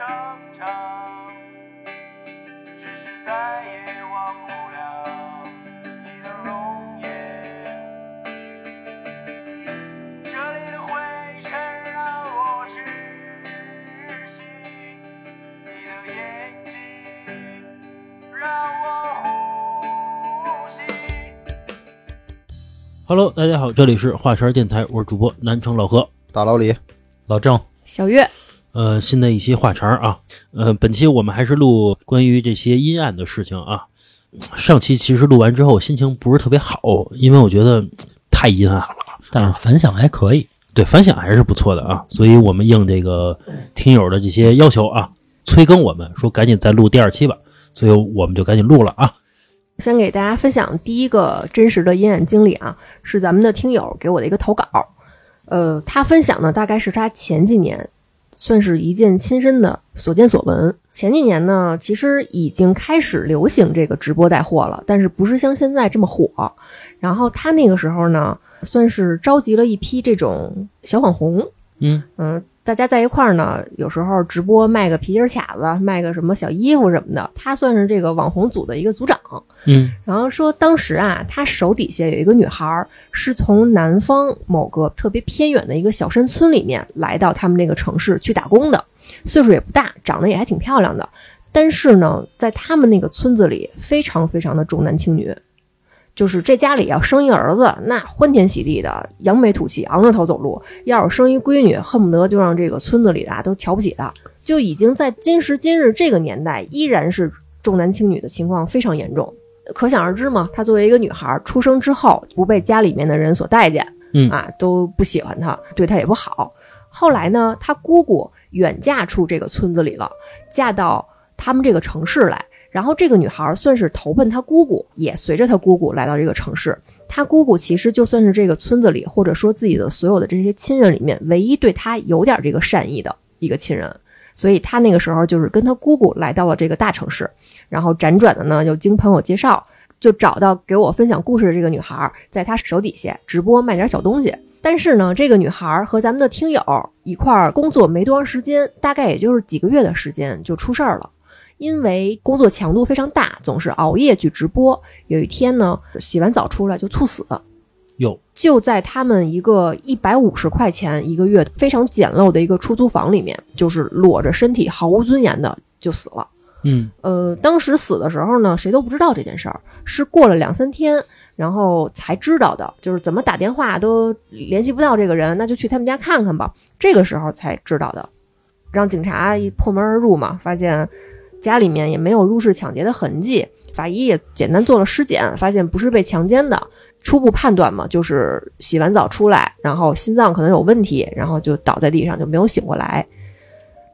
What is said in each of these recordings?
成长，只是再也忘不了你的容颜。这里的灰尘让我窒息，你的眼睛让我呼吸。Hello，大家好，这里是华山电台，我是主播南城老何。大老李，老郑，小月，呃，新的一期话茬儿啊，呃，本期我们还是录关于这些阴暗的事情啊。上期其实录完之后心情不是特别好，因为我觉得太阴暗了，但是反响还可以。对反响还是不错的啊，所以我们应这个听友的这些要求啊，催更我们说赶紧再录第二期吧，所以我们就赶紧录了啊。先给大家分享第一个真实的阴暗经历啊，是咱们的听友给我的一个投稿。呃，他分享呢，大概是他前几年算是一件亲身的所见所闻。前几年呢，其实已经开始流行这个直播带货了，但是不是像现在这么火。然后他那个时候呢，算是召集了一批这种小网红，嗯嗯，大家在一块儿呢，有时候直播卖个皮筋儿卡子，卖个什么小衣服什么的，他算是这个网红组的一个组长。嗯然后说当时啊，他手底下有一个女孩儿，是从南方某个特别偏远的一个小山村里面来到他们这个城市去打工的，岁数也不大，长得也还挺漂亮的。但是呢，在他们那个村子里，非常非常的重男轻女，就是这家里要生一儿子，那欢天喜地的，扬眉吐气，昂着头走路；要是生一闺女，恨不得就让这个村子里的啊都瞧不起她。就已经在今时今日这个年代，依然是重男轻女的情况非常严重。可想而知嘛，她作为一个女孩，出生之后不被家里面的人所待见，嗯啊，都不喜欢她，对她也不好。后来呢，她姑姑远嫁出这个村子里了，嫁到他们这个城市来。然后这个女孩算是投奔她姑姑，也随着她姑姑来到这个城市。她姑姑其实就算是这个村子里，或者说自己的所有的这些亲人里面，唯一对她有点这个善意的一个亲人。所以她那个时候就是跟她姑姑来到了这个大城市。然后辗转的呢，又经朋友介绍，就找到给我分享故事的这个女孩，在她手底下直播卖点小东西。但是呢，这个女孩和咱们的听友一块儿工作没多长时间，大概也就是几个月的时间就出事儿了。因为工作强度非常大，总是熬夜去直播。有一天呢，洗完澡出来就猝死，有就在他们一个一百五十块钱一个月非常简陋的一个出租房里面，就是裸着身体毫无尊严的就死了。嗯呃，当时死的时候呢，谁都不知道这件事儿，是过了两三天，然后才知道的，就是怎么打电话都联系不到这个人，那就去他们家看看吧。这个时候才知道的，让警察一破门而入嘛，发现家里面也没有入室抢劫的痕迹，法医也简单做了尸检，发现不是被强奸的。初步判断嘛，就是洗完澡出来，然后心脏可能有问题，然后就倒在地上，就没有醒过来。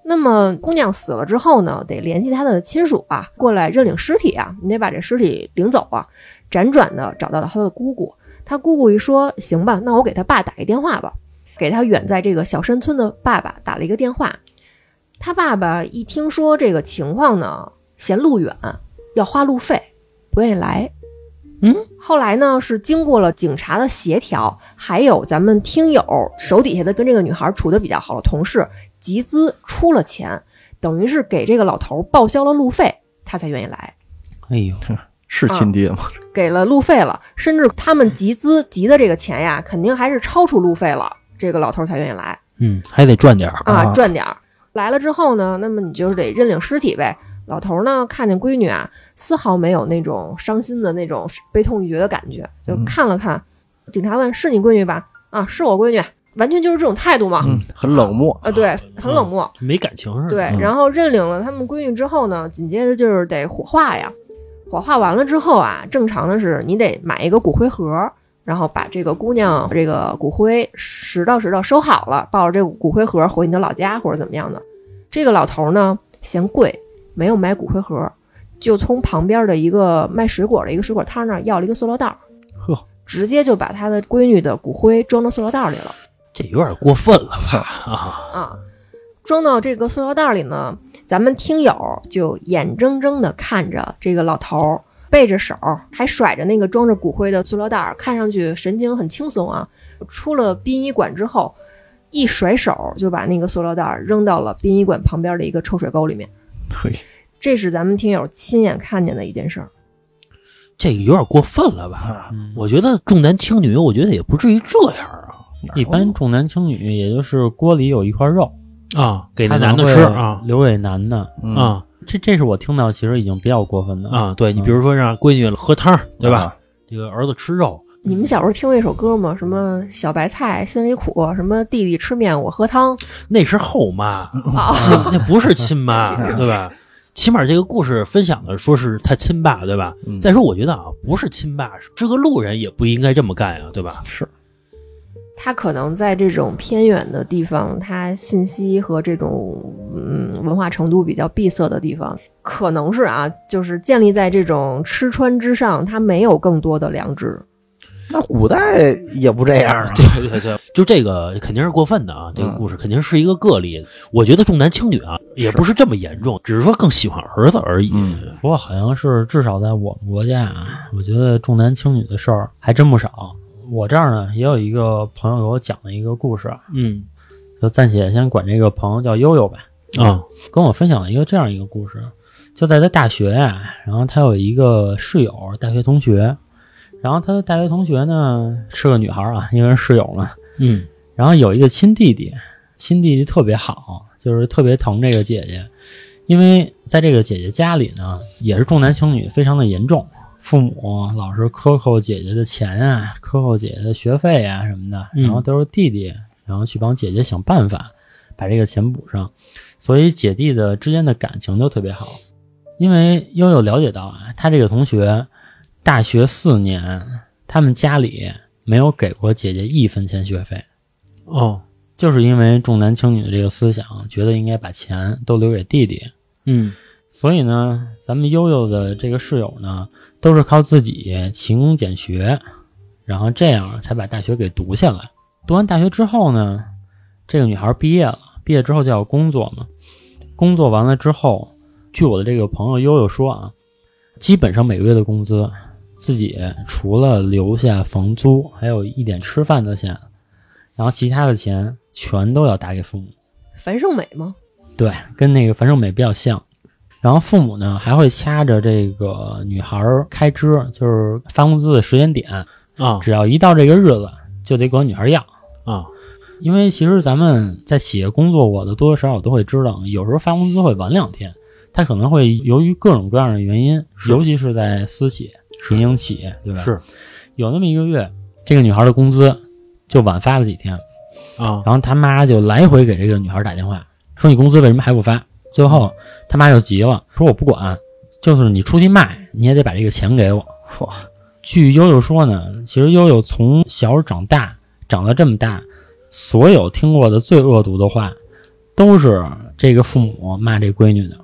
那么姑娘死了之后呢，得联系她的亲属啊，过来认领尸体啊，你得把这尸体领走啊。辗转的找到了她的姑姑，她姑姑一说，行吧，那我给她爸打一电话吧，给她远在这个小山村的爸爸打了一个电话。他爸爸一听说这个情况呢，嫌路远，要花路费，不愿意来。嗯，后来呢是经过了警察的协调，还有咱们听友手底下的跟这个女孩处的比较好的同事集资出了钱，等于是给这个老头报销了路费，他才愿意来。哎呦，是亲爹吗？给了路费了，甚至他们集资集的这个钱呀，肯定还是超出路费了，这个老头才愿意来嗯，还得赚点儿啊，啊赚点儿。来了之后呢，那么你就是得认领尸体呗。老头呢，看见闺女啊，丝毫没有那种伤心的那种悲痛欲绝的感觉，就嗯看了看。警察问：“是你闺女吧？”啊，是我闺女，完全就是这种态度嘛。嗯，很冷漠。啊，对，很冷漠。没感情似的。对，嗯然后认领了他们闺女之后呢，紧接着就是得火化呀。火化完了之后啊，正常的是你得买一个骨灰盒，然后把这个姑娘这个骨灰拾到拾到收好了，抱着这骨灰盒回你的老家或者怎么样的。这个老头呢嫌贵，没有买骨灰盒，就从旁边的一个卖水果的一个水果摊那儿要了一个塑料袋儿，呵，直接就把他的闺女的骨灰装到塑料袋里了。这有点过分了吧？啊，啊，装到这个塑料袋里呢，咱们听友就眼睁睁的看着这个老头儿背着手，还甩着那个装着骨灰的塑料袋儿，看上去神情很轻松啊。出了殡仪馆之后，一甩手就把那个塑料袋儿扔到了殡仪馆旁边的一个臭水沟里面。嘿，这是咱们听友亲眼看见的一件事儿。这个有点过分了吧？我觉得重男轻女，我觉得也不至于这样啊一般重男轻女，也就是锅里有一块肉，啊！给那男的吃啊留给男的。嗯，啊这这是我听到，其实已经比较过分的。啊！对你嗯比如说让闺女喝汤，对吧？啊？这个儿子吃肉，你们小时候听过一首歌吗？什么小白菜心里苦，什么弟弟吃面我喝汤那是后妈，啊？那那不是亲妈，对吧？起码这个故事分享的说是他亲爸，对吧？嗯再说，我觉得啊，不是亲爸，是个路人也不应该这么干啊，对吧？是，他可能在这种偏远的地方，他信息和这种嗯文化程度比较闭塞的地方，可能是啊，就是建立在这种吃穿之上，他没有更多的良知。那古代也不这样啊。对对对，就这个肯定是过分的啊！这个故事肯定是一个个例。我觉得重男轻女啊，也不是这么严重，只是说更喜欢儿子而已。嗯不过好像是至少在我们国家啊，我觉得重男轻女的事儿还真不少。我这儿呢也有一个朋友给我讲了一个故事啊，嗯。就暂且先管这个朋友叫悠悠吧。啊。跟我分享了一个这样一个故事，就在他大学呀、然后他有一个室友，大学同学，然后他的大学同学呢是个女孩啊，因为是室友嘛，嗯。然后有一个亲弟弟，亲弟弟特别好，就是特别疼这个姐姐，因为在这个姐姐家里呢，也是重男轻女非常的严重，父母老是克扣姐姐的钱啊，克扣姐姐的学费啊什么的，嗯。然后都是弟弟，然后去帮姐姐想办法把这个钱补上，所以姐弟的之间的感情就特别好。因为悠悠了解到啊，他这个同学大学四年，他们家里没有给过姐姐一分钱学费。哦。就是因为重男轻女的这个思想，觉得应该把钱都留给弟弟，嗯所以呢，咱们悠悠的这个室友呢，都是靠自己勤工俭学，然后这样才把大学给读下来。读完大学之后呢，这个女孩毕业了，毕业之后就要工作嘛。工作完了之后，据我的这个朋友悠悠说啊，基本上每个月的工资，自己除了留下房租，还有一点吃饭的钱，然后其他的钱全都要打给父母。樊胜美吗？对，跟那个樊胜美比较像。然后父母呢还会掐着这个女孩儿开支，就是发工资的时间点，啊只要一到这个日子，就得管女孩要。啊因为其实咱们在企业工作过的，多多少少都会知道，有时候发工资会晚两天，他可能会由于各种各样的原因，尤其是在私企、民营企业，对吧？是有那么一个月，这个女孩的工资就晚发了几天，啊然后他妈就来回给这个女孩打电话，说你工资为什么还不发？最后他妈就急了，说我不管，就是你出去卖，你也得把这个钱给我。哇，据悠悠说呢，其实悠悠从小长大，长到这么大，所有听过的最恶毒的话，都是这个父母骂这闺女的。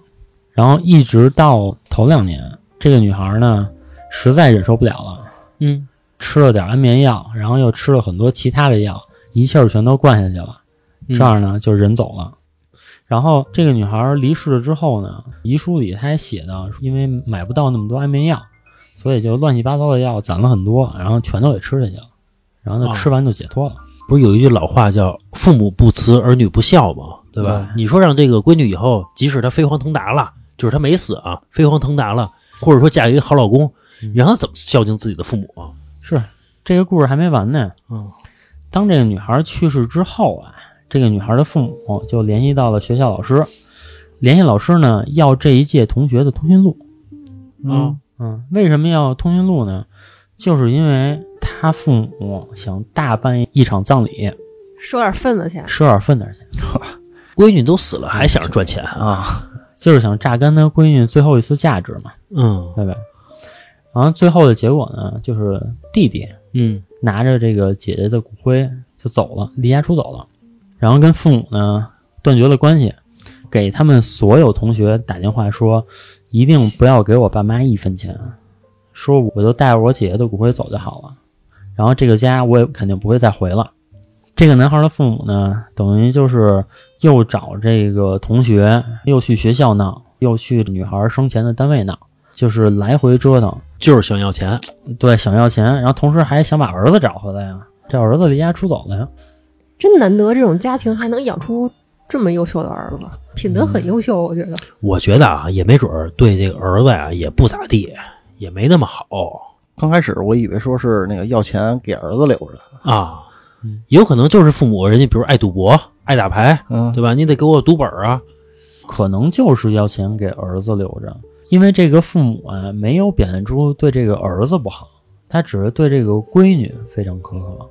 然后一直到头两年，这个女孩呢，实在忍受不了了，嗯吃了点安眠药，然后又吃了很多其他的药，一气儿全都灌下去了。嗯这样呢就人走了。然后这个女孩离世了之后呢，遗书里她还写到，因为买不到那么多安眠药，所以就乱七八糟的药攒了很多，然后全都给吃下去了，然后呢哦吃完就解脱了。不是有一句老话叫“父母不慈，儿女不孝”吗？对吧？对你说让这个闺女以后，即使她飞黄腾达了，就是她没死啊，飞黄腾达了，或者说嫁给一个好老公，嗯你让她怎么孝敬自己的父母啊？是这个故事还没完呢。嗯当这个女孩去世之后啊，这个女孩的父母就联系到了学校老师，联系老师呢要这一届同学的通讯录。嗯嗯，为什么要通讯录呢？就是因为他父母想大办一场葬礼，收点份子钱。收点份子钱，闺女都死了，还想着赚钱啊？啊，就是想榨干他闺女最后一丝价值嘛，嗯对吧？然后最后的结果呢，就是弟弟嗯拿着这个姐姐的骨灰就走了，离家出走了，然后跟父母呢断绝了关系，给他们所有同学打电话说，一定不要给我爸妈一分钱，说我就带着我姐姐的骨灰走就好了，然后这个家我也肯定不会再回了。这个男孩的父母呢，等于就是又找这个同学，又去学校闹，又去女孩生前的单位闹，就是来回折腾。就是想要钱。对，想要钱，然后同时还想把儿子找回来呀。这儿子离家出走了呀，真难得这种家庭还能养出这么优秀的儿子，品德很优秀，我觉得。我觉得啊，也没准儿对这个儿子呀、也不咋地，也没那么好刚开始我以为说是那个要钱给儿子留着，啊。有可能就是父母人家比如爱赌博、爱打牌，嗯，对吧？你得给我赌本儿啊。可能就是要钱给儿子留着，因为这个父母啊没有表现出对这个儿子不好，他只是对这个闺女非常苛刻。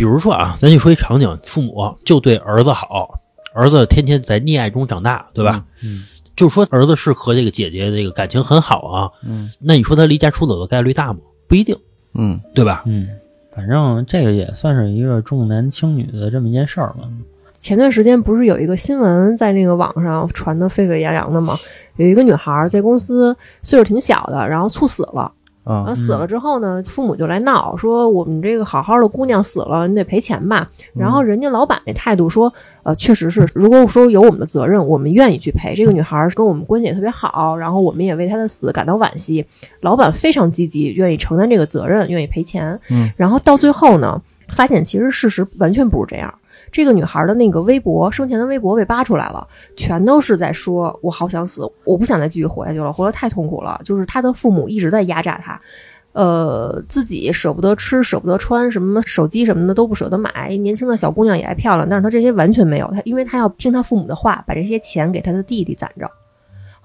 比如说啊，咱就说一场景，父母就对儿子好，儿子天天在溺爱中长大，对吧？嗯，就说儿子是和这个姐姐这个感情很好啊，嗯，那你说他离家出走的概率大吗？不一定，嗯，对吧？嗯，反正这个也算是一个重男轻女的这么一件事儿吧。前段时间不是有一个新闻在那个网上传的沸沸扬扬的吗？有一个女孩在公司岁数挺小的，然后猝死了。然啊后，死了之后呢，父母就来闹，说我们这个好好的姑娘死了，你得赔钱吧。然后人家老板那态度说，呃，确实是，如果说有我们的责任，我们愿意去赔。这个女孩跟我们关系也特别好，然后我们也为她的死感到惋惜。老板非常积极，愿意承担这个责任，愿意赔钱。嗯，然后到最后呢，发现其实事实完全不是这样。这个女孩的那个微博，生前的微博被扒出来了，全都是在说“我好想死，我不想再继续活下去了，活得太痛苦了”。就是她的父母一直在压榨她，呃，自己舍不得吃，舍不得穿，什么手机什么的都不舍得买。年轻的小姑娘也爱漂亮，但是她这些完全没有，她因为她要听她父母的话，把这些钱给她的弟弟攒着。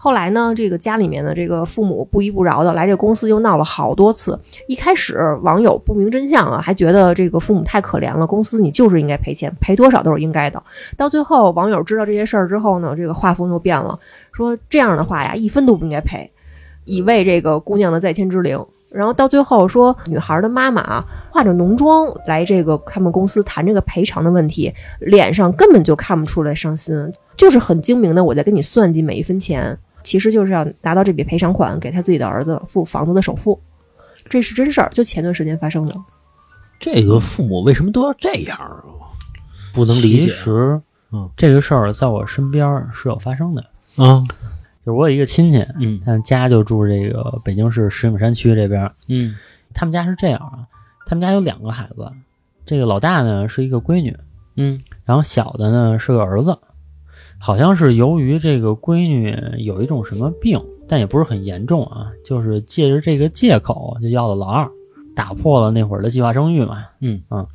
后来呢，这个家里面的这个父母不依不饶的来这公司又闹了好多次。一开始网友不明真相啊，还觉得这个父母太可怜了，公司你就是应该赔钱，赔多少都是应该的。到最后，网友知道这些事儿之后呢，这个画风又变了，说这样的话呀，一分都不应该赔，以慰这个姑娘的在天之灵。然后到最后说，女孩的妈妈啊，化着浓妆来这个他们公司谈这个赔偿的问题，脸上根本就看不出来伤心，就是很精明的我在跟你算计每一分钱，其实就是要拿到这笔赔偿款给他自己的儿子付房子的首付，这是真事儿，就前段时间发生的。这个父母为什么都要这样啊？不能理解其实，嗯，这个事儿在我身边是有发生的。啊。就是我有一个亲戚，嗯他家就住这个北京市石景山区这边。嗯他们家是这样啊，他们家有两个孩子，这个老大呢是一个闺女，嗯然后小的呢是个儿子。好像是由于这个闺女有一种什么病，但也不是很严重啊，就是借着这个借口就要了老二，打破了那会儿的计划生育嘛。嗯啊。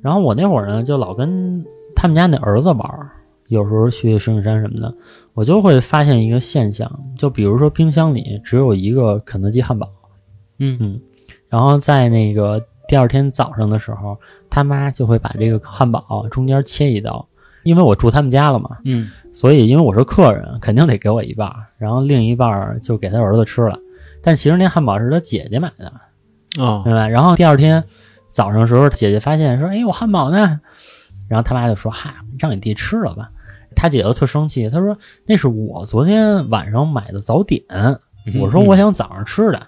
然后我那会儿呢，就老跟他们家那儿子玩儿，有时候去石景山什么的，我就会发现一个现象，就比如说冰箱里只有一个肯德基汉堡，嗯嗯，然后在那个第二天早上的时候，他妈就会把这个汉堡中间切一刀，因为我住他们家了嘛，嗯所以因为我是客人，肯定得给我一半，然后另一半就给他儿子吃了。但其实那汉堡是他姐姐买的，啊明白？然后第二天早上的时候，姐姐发现说：“哎，我汉堡呢？”然后他妈就说：“嗨，让你弟吃了吧。”他姐姐特生气，他说：“那是我昨天晚上买的早点，我说我想早上吃的。”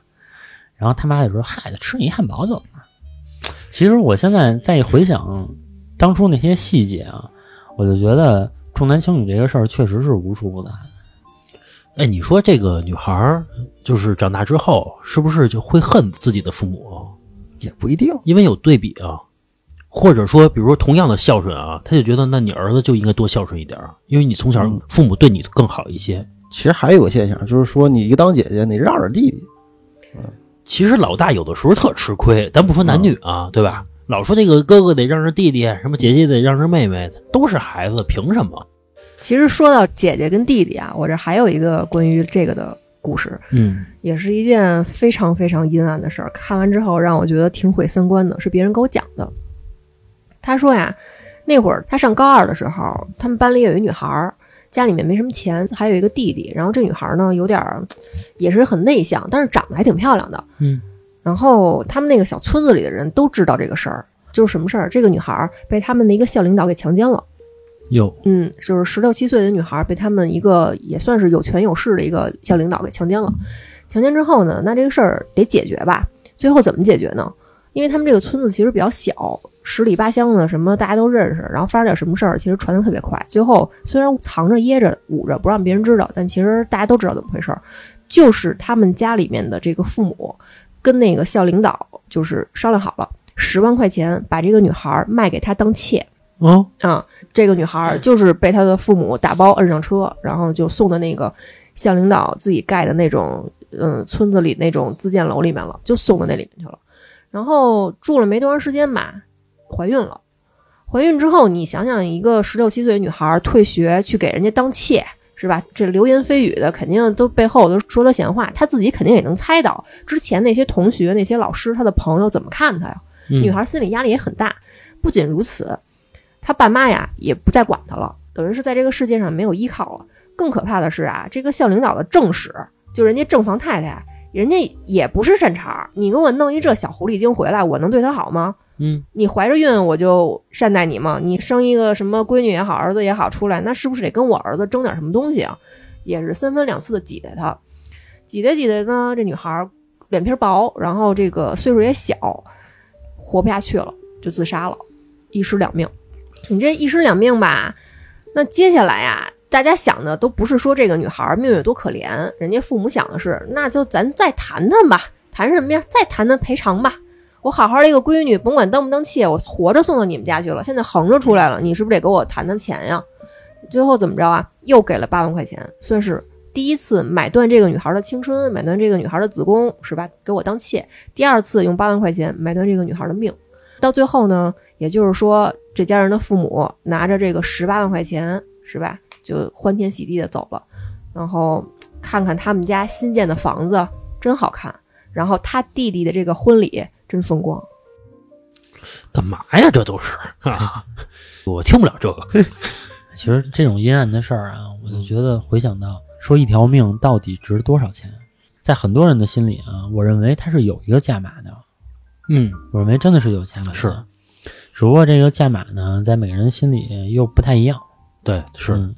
然后他妈就说：“嗨，吃你汉堡怎么了？”其实我现在再一回想当初那些细节啊，我就觉得重男轻女这个事儿确实是无处不在。哎，你说这个女孩儿就是长大之后，是不是就会恨自己的父母？也不一定。因为有对比啊，或者说，比如说同样的孝顺啊，他就觉得那你儿子就应该多孝顺一点儿，因为你从小嗯父母对你更好一些。其实还有个现象，就是说你一个当姐姐，你让着弟弟，嗯其实老大有的时候特吃亏，咱不说男女啊，对吧？老说那个哥哥得让着弟弟，什么姐姐得让着妹妹，都是孩子，凭什么？其实说到姐姐跟弟弟啊，我这还有一个关于这个的故事，嗯也是一件非常非常阴暗的事儿。看完之后让我觉得挺毁三观的，是别人给我讲的。他说呀，那会儿他上高二的时候，他们班里有一女孩儿，家里面没什么钱，还有一个弟弟。然后这女孩儿呢，有点儿也是很内向，但是长得还挺漂亮的。嗯。然后他们那个小村子里的人都知道这个事儿，就是什么事儿？这个女孩儿被他们的一个校领导给强奸了。有嗯，就是十六七岁的女孩被他们一个也算是有权有势的一个校领导给强奸了。强奸之后呢，那这个事儿得解决吧？最后怎么解决呢？因为他们这个村子其实比较小，十里八乡的什么大家都认识，然后发生点什么事儿，其实传的特别快。最后虽然藏着掖着捂着不让别人知道，但其实大家都知道怎么回事儿，就是他们家里面的这个父母跟那个校领导就是商量好了，十万块钱把这个女孩卖给他当妾。哦，啊，这个女孩儿就是被她的父母打包摁上车，然后就送到那个校领导自己盖的那种嗯村子里那种自建楼里面了，就送到那里面去了。然后住了没多长时间吧，怀孕了。怀孕之后，你想想，一个十六七岁的女孩儿退学去给人家当妾，是吧？这流言蜚语的，肯定都背后都说了闲话，他自己肯定也能猜到之前那些同学、那些老师、他的朋友怎么看他呀。嗯女孩心理压力也很大。不仅如此，他爸妈呀也不再管他了，等于是在这个世界上没有依靠了。更可怕的是啊，这个校领导的正室，就人家正房太太，人家也不是善茬儿。你给我弄一这小狐狸精回来，我能对她好吗？嗯，你怀着孕我就善待你吗？你生一个什么闺女也好，儿子也好出来，那是不是得跟我儿子争点什么东西啊？也是三番两次的挤兑他，挤兑挤兑呢，这女孩脸皮薄，然后这个岁数也小，活不下去了，就自杀了，一尸两命。你这一尸两命吧，那接下来呀、大家想的都不是说这个女孩命有多可怜，人家父母想的是，那就咱再谈谈吧，谈什么呀？再谈谈赔偿吧。我好好的一个闺女，甭管当不当妾，我活着送到你们家去了，现在横着出来了，你是不是得给我谈谈钱呀？最后怎么着啊？又给了八万块钱，算是第一次买断这个女孩的青春，买断这个女孩的子宫，是吧？给我当妾。第二次用八万块钱买断这个女孩的命。到最后呢，也就是说，这家人的父母拿着这个十八万块钱，是吧？就欢天喜地的走了。然后看看他们家新建的房子，真好看。然后他弟弟的这个婚礼真风光。干嘛呀？这都是啊，我听不了这个。其实这种阴暗的事儿啊，我就觉得回想到说一条命到底值多少钱，在很多人的心里啊，我认为它是有一个价码的。嗯，我认为真的是有价码的，是只不过这个价码呢，在每个人心里又不太一样。对，是，嗯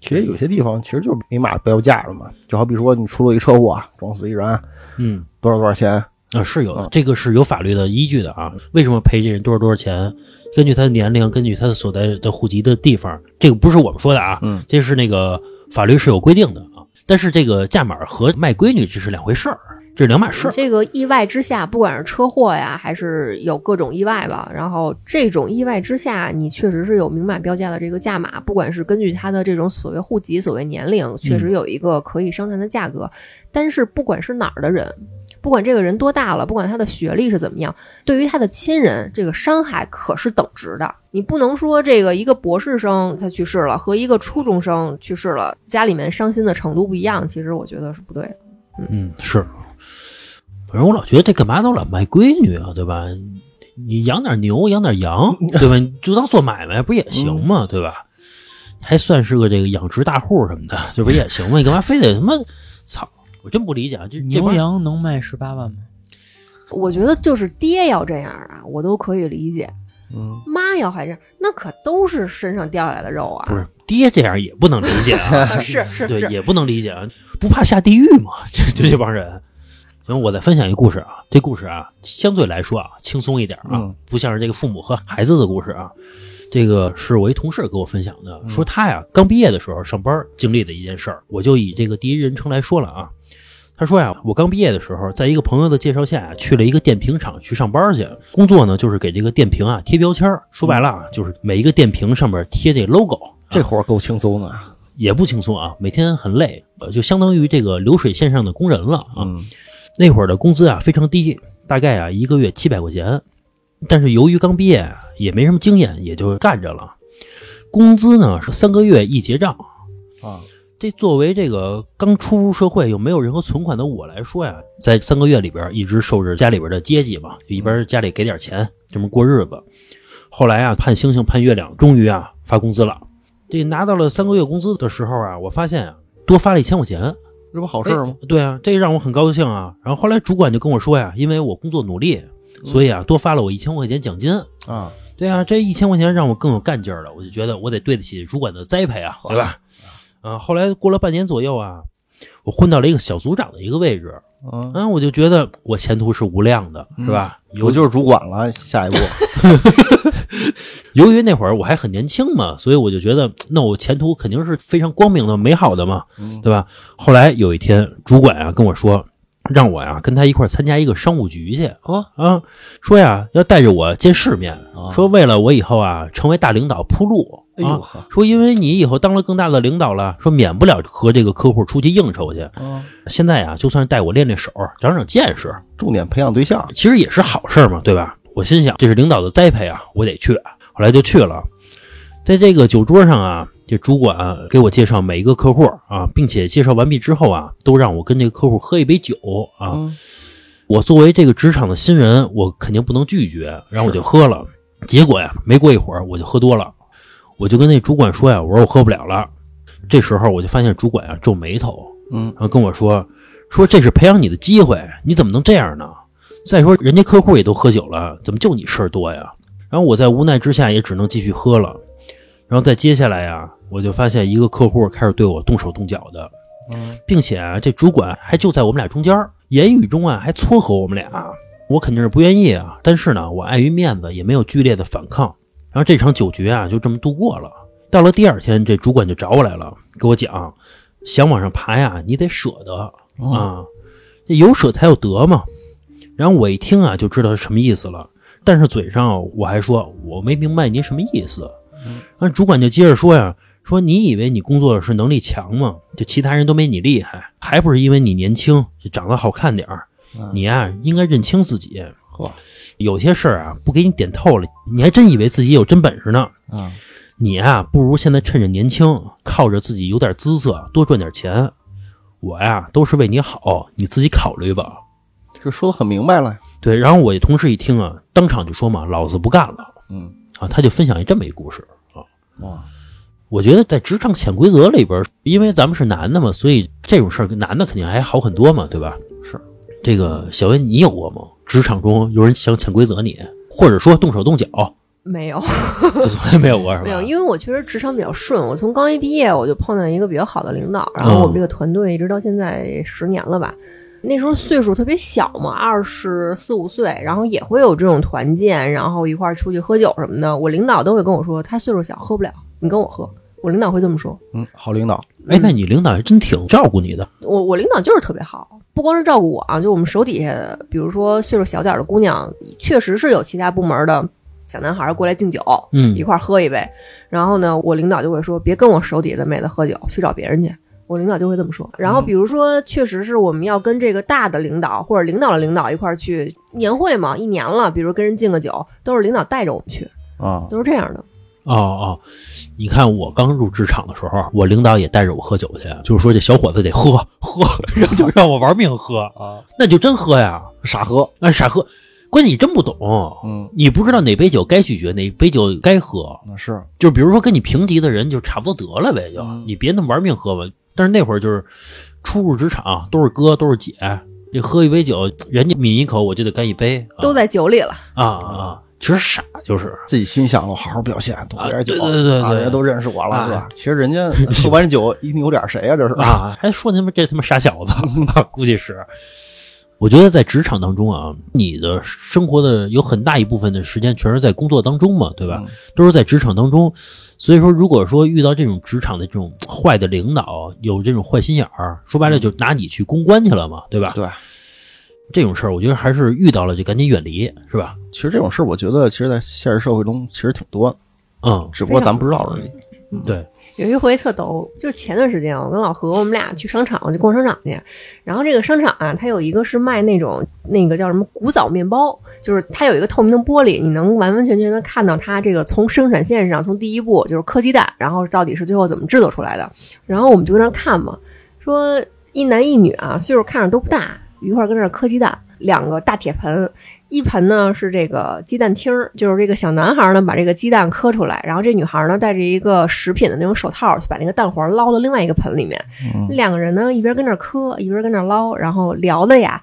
其实有些地方其实就是明码标价了嘛，就好比说你出了一车祸，撞死一人，嗯。多少多少钱？啊，是有的嗯，这个是有法律的依据的啊。为什么赔这人多少多少钱？根据他的年龄，根据他的所在的户籍的地方，这个不是我们说的啊，嗯，这是那个法律是有规定的啊。但是这个价码和卖闺女这是两回事儿，这是两码事儿。这个意外之下，不管是车祸呀，还是有各种意外吧，然后这种意外之下，你确实是有明码标价的这个价码，不管是根据他的这种所谓户籍、所谓年龄，确实有一个可以商谈的价格。但是不管是哪儿的人，不管这个人多大了，不管他的学历是怎么样，对于他的亲人，这个伤害可是等值的。你不能说这个一个博士生他去世了和一个初中生去世了，家里面伤心的程度不一样，其实我觉得是不对的。嗯，是。反正我老觉得这干嘛都老卖闺女啊，对吧？你养点牛，养点羊，对吧？你就当做买卖不也行吗？对吧？还算是个这个养殖大户什么的，这不也行吗？你干嘛非得他妈操？我真不理解啊！这这牛帮羊能卖十八万吗？我觉得就是爹要这样啊，我都可以理解。嗯，妈要还这样，那可都是身上掉下来的肉啊！不是爹这样也不能理解啊，啊，是是对，也不能理解啊，不怕下地狱吗？这就这帮人。行，我再分享一个故事啊，这故事啊，相对来说啊轻松一点啊，嗯不像是这个父母和孩子的故事啊。这个是我一同事给我分享的，说他呀刚毕业的时候上班经历的一件事儿，我就以这个第一人称来说了啊。他说呀，我刚毕业的时候，在一个朋友的介绍下，去了一个电瓶厂去上班去。工作呢，就是给这个电瓶啊贴标签儿。说白了啊，就是每一个电瓶上面贴这 logo。这活儿够轻松的。也不轻松啊，每天很累，呃，就相当于这个流水线上的工人了啊。嗯那会儿的工资啊非常低，大概啊一个月七百块钱，但是由于刚毕业啊，也没什么经验，也就干着了。工资呢是三个月一结账，啊，这作为这个刚出入社会又没有任何存款的我来说呀，在三个月里边一直受着家里边的接济嘛，就一边家里给点钱，这么过日子。后来啊，盼星星盼月亮，终于啊发工资了。这拿到了三个月工资的时候啊，我发现啊多发了一千块钱，这不好事儿吗？对啊，这让我很高兴啊。然后后来主管就跟我说呀，因为我工作努力，所以啊多发了我一千块钱奖金。啊，对啊，这一千块钱让我更有干劲儿了，我就觉得我得对得起主管的栽培啊，对吧？啊，后来过了半年左右啊，我混到了一个小组长的一个位置，嗯，啊，我就觉得我前途是无量的，是吧？有我就是主管了，下一步。由于那会儿我还很年轻嘛，所以我就觉得那我前途肯定是非常光明的、美好的嘛，嗯对吧？后来有一天，主管啊跟我说，让我呀跟他一块儿参加一个商务局去哦啊，说呀要带着我见世面，啊说为了我以后啊成为大领导铺路。啊，哎呦呵，说因为你以后当了更大的领导了，说免不了和这个客户出去应酬去。啊，现在啊，就算是带我练练手，长长见识，重点培养对象，其实也是好事嘛，对吧？我心想，这是领导的栽培啊，我得去。后来就去了，在这个酒桌上啊，这主管给我介绍每一个客户啊，并且介绍完毕之后啊，都让我跟这个客户喝一杯酒啊。嗯我作为这个职场的新人，我肯定不能拒绝，然后我就喝了。结果呀，没过一会儿我就喝多了，我就跟那主管说呀，我说我喝不了了。这时候我就发现主管啊皱眉头，嗯然后跟我说说这是培养你的机会，你怎么能这样呢？再说人家客户也都喝酒了，怎么就你事儿多呀？然后我在无奈之下也只能继续喝了。然后再接下来呀，我就发现一个客户开始对我动手动脚的，嗯并且啊，这主管还就在我们俩中间，言语中啊还撮合我们俩。我肯定是不愿意啊，但是呢，我碍于面子也没有剧烈的反抗。然后这场酒局啊就这么度过了。到了第二天，这主管就找我来了，给我讲，想往上爬呀，你得舍得嗯啊，这有舍才有得嘛。然后我一听啊，就知道是什么意思了。但是嘴上我还说我没明白您什么意思。然后主管就接着说呀，说你以为你工作是能力强吗？就其他人都没你厉害，还不是因为你年轻，就长得好看点儿。嗯你呀、应该认清自己。呵，有些事儿啊，不给你点透了，你还真以为自己有真本事呢。啊你啊、不如现在趁着年轻，靠着自己有点姿色，多赚点钱。我呀，都是为你好，你自己考虑吧。这说的很明白了，对，然后我同事一听啊，当场就说嘛，老子不干了嗯啊！他就分享一这么一故事啊。哇，我觉得在职场潜规则里边，因为咱们是男的嘛，所以这种事儿男的肯定还好很多嘛，对吧？是这个小薇，你有过吗？职场中有人想潜规则你，或者说动手动脚，没有 就从来没有过是吧？没有，因为我确实职场比较顺，我从刚一毕业我就碰见一个比较好的领导，然后我们这个团队一直到现在十年了吧。那时候岁数特别小嘛，二十四五岁，然后也会有这种团建，然后一块儿出去喝酒什么的。我领导都会跟我说，他岁数小喝不了，你跟我喝。我领导会这么说。嗯，好领导，哎，那你领导还真挺照顾你的。我我领导就是特别好，不光是照顾我啊，就我们手底下，比如说岁数小点儿的姑娘，确实是有其他部门的小男孩儿过来敬酒，嗯一块儿喝一杯。然后呢，我领导就会说，别跟我手底下的妹子喝酒，去找别人去。我领导就会这么说。然后比如说，确实是我们要跟这个大的领导或者领导的领导一块儿去年会嘛，一年了，比如跟人敬个酒，都是领导带着我们去，啊，都是这样的。哦哦，你看我刚入职场的时候，我领导也带着我喝酒去，就是说这小伙子得喝 喝，然后就让我玩命喝啊，那就真喝呀，傻喝，啊傻喝。关键你真不懂，嗯，你不知道哪杯酒该拒绝，哪杯酒该喝。那是，就比如说跟你平级的人，就差不多得了呗，就、嗯。你别那么玩命喝吧。但是那会儿就是初入职场，都是哥都是姐，你喝一杯酒，人家抿一口我就得干一杯，啊都在酒里了。啊，啊啊，其实傻就是。自己心想，我好好表现，多喝点酒，啊对对对对啊，人家都认识我了，啊是吧？其实人家喝完酒一定有点，谁呀？这是啊，还说他妈这他妈傻小子，估计是。我觉得在职场当中啊，你的生活的有很大一部分的时间全是在工作当中嘛，对吧？嗯都是在职场当中，所以说，如果说遇到这种职场的这种坏的领导，有这种坏心眼儿，说白了就拿你去公关去了嘛，对吧？对。这种事儿，我觉得还是遇到了就赶紧远离，是吧？其实这种事儿，我觉得，其实，在现实社会中，其实挺多的，嗯，只不过咱不知道而已。对，有一回特逗，就是前段时间我跟老何我们俩去商场去逛商场去，然后这个商场啊，它有一个是卖那种那个叫什么古早面包，就是它有一个透明的玻璃，你能完完全全的看到它这个从生产线上从第一步就是磕鸡蛋，然后到底是最后怎么制作出来的。然后我们就在那儿看嘛，说一男一女啊，岁数看着都不大，一块儿跟那儿磕鸡蛋，两个大铁盆。一盆呢是这个鸡蛋清儿，就是这个小男孩呢把这个鸡蛋磕出来，然后这女孩呢戴着一个食品的那种手套，去把那个蛋黄捞到另外一个盆里面。嗯两个人呢一边跟那儿磕，一边跟那儿捞，然后聊的呀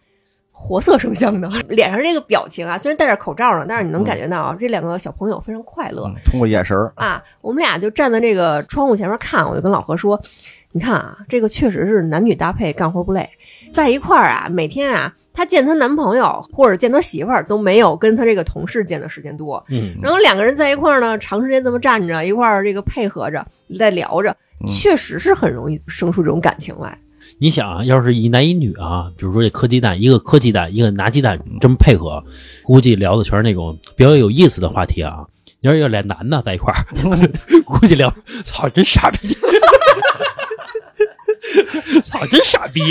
活色生香的，脸上这个表情啊，虽然戴着口罩呢，但是你能感觉到啊，这两个小朋友非常快乐。嗯通过眼神，啊，我们俩就站在这个窗户前面看，我就跟老何说：“你看啊，这个确实是男女搭配，干活不累，在一块儿啊，每天啊，她见她男朋友或者见她媳妇儿都没有跟她这个同事见的时间多。嗯，然后两个人在一块儿呢，长时间这么站着一块儿，这个配合着在聊着，嗯确实是很容易生出这种感情来。你想啊，要是一男一女啊，比如说这磕鸡蛋，一个磕鸡蛋，一个拿鸡蛋，这么配合，估计聊的全是那种比较有意思的话题啊。你要是有俩男的在一块儿，估计聊，操，真傻逼，操，真傻逼。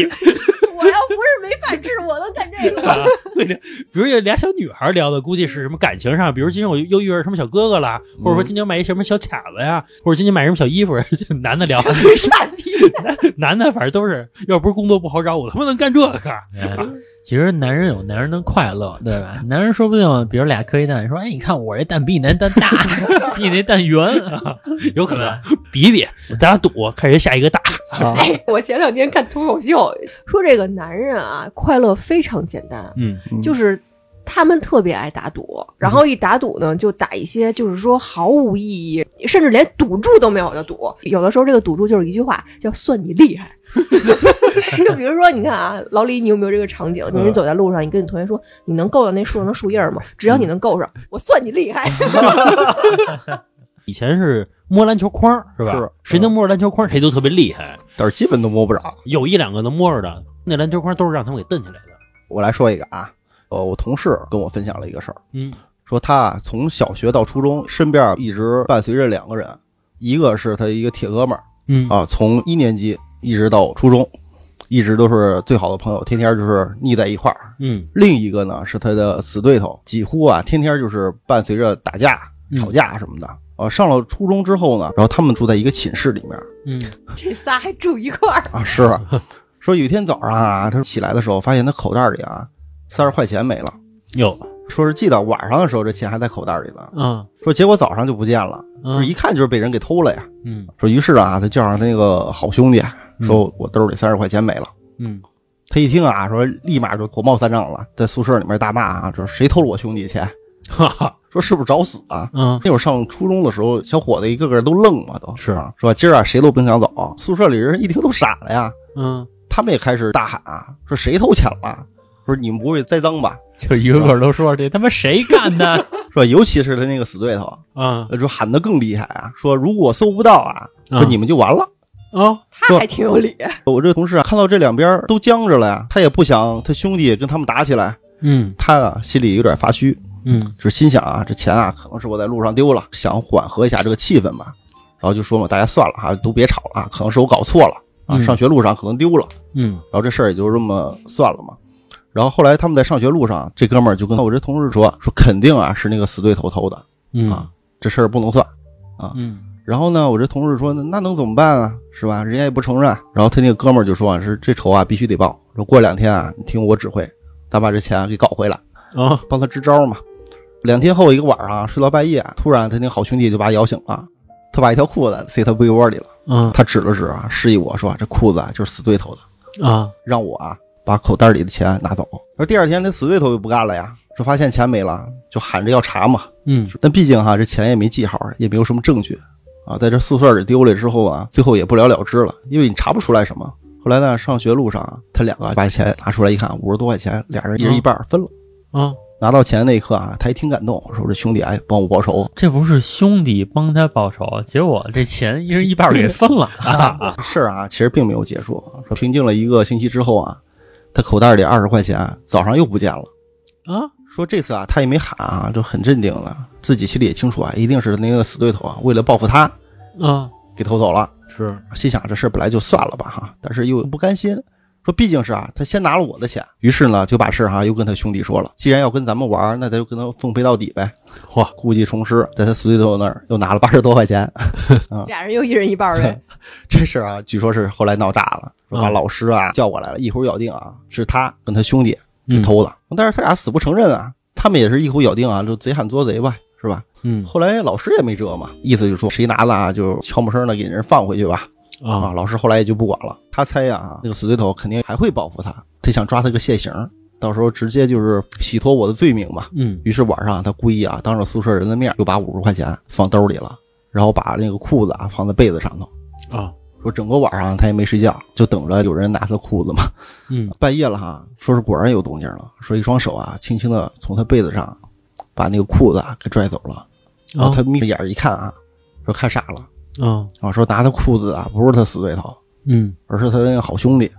我要不是没饭吃，我都干这个。啊，对的，比如有俩小女孩聊的，估计是什么感情上，比如今天我又遇到什么小哥哥了，或者说今天买一什么小卡子呀，或者今天买什么小衣服，男的聊，傻逼！男的反正都是，要不是工作不好找，我他妈能干这个。哎其实男人有男人的快乐，对吧？男人说不定，比如俩磕一蛋，说：“哎，你看我这蛋比你那蛋大，比你那蛋圆。有可能比比，咱俩赌，看谁下一个大。啊，哎，我前两天看脱口秀，说这个男人啊，快乐非常简单，嗯就是他们特别爱打赌，然后一打赌呢，就打一些就是说毫无意义，甚至连赌注都没有的赌。有的时候这个赌注就是一句话，叫“算你厉害”。就比如说，你看啊，老李，你有没有这个场景？就是你走在路上，你跟你同学说，你能够到那树上的树叶吗？只要你能够上，我算你厉害。以前是摸篮球框是吧？是谁能摸着篮球框，谁就特别厉害。但是基本都摸不着。有一两个能摸着的，那篮球框都是让他们给蹬起来的。我来说一个啊，呃，我同事跟我分享了一个事儿，嗯说他啊从小学到初中，身边一直伴随着两个人，一个是他一个铁哥们儿嗯啊，从一年级一直到初中，一直都是最好的朋友，天天就是腻在一块儿。嗯另一个呢是他的死对头，几乎啊天天就是伴随着打架、嗯吵架什么的。啊，上了初中之后呢，然后他们住在一个寝室里面嗯这仨还住一块儿，啊，是说有一天早上啊，他起来的时候发现他口袋里啊三十块钱没了，有说是记得晚上的时候这钱还在口袋里呢，嗯说结果早上就不见了，说嗯一看就是被人给偷了呀。嗯说于是啊，他叫上他那个好兄弟，说我兜里三十块钱没了。嗯他一听啊，说立马就火冒三丈了，在宿舍里面大骂啊，说谁偷了我兄弟钱？哈哈说是不是找死啊？嗯那会儿上初中的时候，小伙子一个个都愣嘛，都是啊，说今儿啊谁都甭想走。宿舍里人一听都傻了呀，嗯他们也开始大喊啊，说谁偷钱了？说你们不会栽赃吧？” 就一个个都说：“这他妈谁干的 是吧？尤其是他那个死对头，啊呃说喊得更厉害啊，说如果搜不到啊，说你们就完了。啊他还挺有理。我这同事啊，看到这两边都僵着了呀，他也不想他兄弟跟他们打起来，嗯他啊心里有点发虚，嗯就是心想啊，这钱啊可能是我在路上丢了，想缓和一下这个气氛吧。然后就说嘛，大家算了哈，都别吵了啊，可能是我搞错了啊，嗯上学路上可能丢了，嗯然后这事儿也就这么算了嘛。然后后来他们在上学路上，这哥们儿就跟我这同事说，说肯定啊是那个死对头偷的嗯啊，这事儿不能算。嗯然后呢，我这同事说，那那能怎么办啊？是吧？人家也不承认。然后他那个哥们儿就说啊，是这仇啊必须得报，说过两天啊，你听我指挥，咱把这钱啊给搞回来，啊帮他支招嘛。两天后一个晚上啊，睡到半夜啊，突然他那好兄弟就把他摇醒了，他把一条裤子塞他被窝里了，嗯他指了指啊，示意我说这裤子啊就是死对头的，啊让我啊把口袋里的钱拿走。而第二天那死对头又不干了呀，说发现钱没了，就喊着要查嘛。嗯但毕竟哈这钱也没记好，也没有什么证据啊，在这宿舍里丢了之后啊，最后也不了了之了，因为你查不出来什么。后来呢，上学路上啊他两个把钱拿出来一看，五十多块钱，俩人一人一半分了。啊拿到钱那一刻啊，他也挺感动，说这兄弟哎帮我报仇？”这不是兄弟帮他报仇，结果这钱一人一半给分了。啊事儿啊其实并没有结束，说平静了一个星期之后啊，他口袋里二十块钱早上又不见了。啊说这次啊他也没喊啊，就很镇定了，自己心里也清楚啊，一定是那个死对头啊为了报复他啊给偷走了。是心想这事本来就算了吧哈，但是又不甘心，说毕竟是啊，他先拿了我的钱，于是呢就把事儿哈又跟他兄弟说了，既然要跟咱们玩，那咱就跟他奉陪到底呗。嚯故技重施，在他死对头那儿又拿了八十多块钱。俩人又一人一半儿呗。这事儿啊，据说是后来闹大了，说把嗯老师啊叫过来了，一口咬定啊是他跟他兄弟嗯偷的，但是他俩死不承认啊，他们也是一口咬定啊，就贼喊捉贼吧，是吧？嗯后来老师也没辙嘛，意思就是说谁拿了啊，就悄没声的给人放回去吧。啊，啊老师后来也就不管了。他猜呀、那个死对头肯定还会报复他，他想抓他个现行，到时候直接就是洗脱我的罪名嘛。嗯于是晚上他故意啊，当着宿舍人的面，又把五十块钱放兜里了，然后把那个裤子啊放在被子上头。啊说整个晚上他也没睡觉，就等着有人拿他裤子嘛。嗯半夜了哈，说是果然有动静了，说一双手啊，轻轻的从他被子上把那个裤子啊给拽走了。然后他眯着眼一看啊，说看傻了啊啊，说拿他裤子啊不是他死对头，嗯而是他那个好兄弟。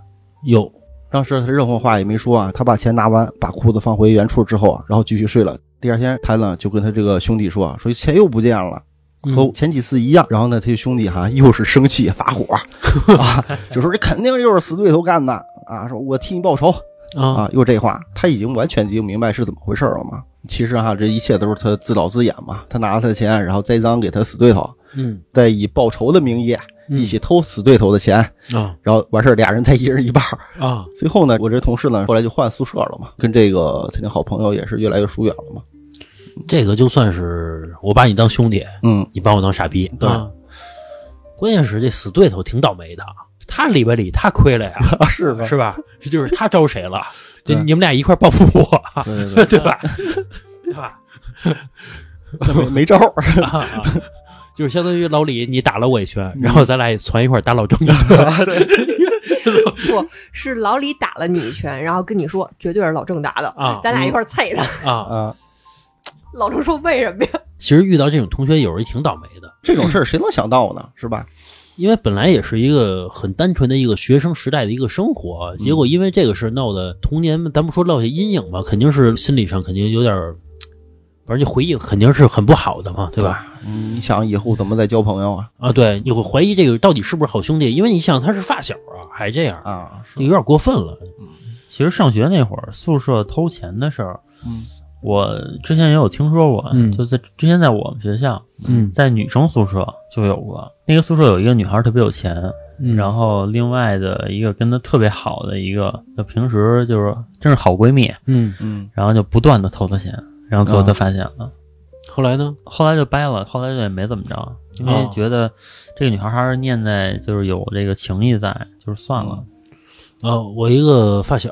有当时他任何话也没说啊，他把钱拿完，把裤子放回原处之后啊，然后继续睡了。第二天他呢就跟他这个兄弟说啊，说钱又不见了。和嗯前几次一样，然后呢，他兄弟哈又是生气发火 啊，就说这肯定又是死对头干的啊，说我替你报仇啊啊，又这话，他已经完全已经明白是怎么回事了嘛。其实哈，这一切都是他自导自演嘛，他拿了他的钱，然后栽赃给他死对头，嗯再以报仇的名义嗯一起偷死对头的钱，啊然后完事儿俩人再一人一半。啊最后呢，我这同事呢后来就换宿舍了嘛，跟这个他那好朋友也是越来越疏远了嘛。这个就算是我把你当兄弟，嗯，你把我当傻逼，对啊关键是这死对头挺倒霉的，他里边里他亏了呀，是吧？是吧？这就是他招谁了？就你们俩一块报复我，对对对，对吧？对吧？没没招儿。啊啊就是相当于老李，你打了我一拳，嗯然后咱俩攒一块打老郑一顿 不是老李打了你一拳，然后跟你说绝对是老郑打的，啊咱俩一块儿啐他。啊！啊，老郑说为什么呀？其实遇到这种同学，有时候挺倒霉的，这种事儿谁能想到呢？是吧？因为本来也是一个很单纯的一个学生时代的一个生活，结果因为这个事闹的童年，咱不说落下阴影吧，肯定是心理上肯定有点儿，反正这回忆肯定是很不好的嘛，对吧？嗯，你想以后怎么再交朋友啊？啊，对，你会怀疑这个到底是不是好兄弟，因为你想他是发小啊，还这样，啊，是。有点过分了。其实上学那会儿，宿舍偷钱的事儿，嗯。我之前也有听说过，嗯。就在之前在我们学校，嗯。在女生宿舍就有过。那个宿舍有一个女孩特别有钱，嗯。然后另外的一个跟她特别好的一个，就平时就是真是好闺蜜，嗯，嗯。然后就不断的偷她钱，然后最后他发现了，后来呢？后来就掰了，后来就也没怎么着，因为哦觉得这个女孩还是念在就是有这个情谊在，就是算了。呃，我一个发小，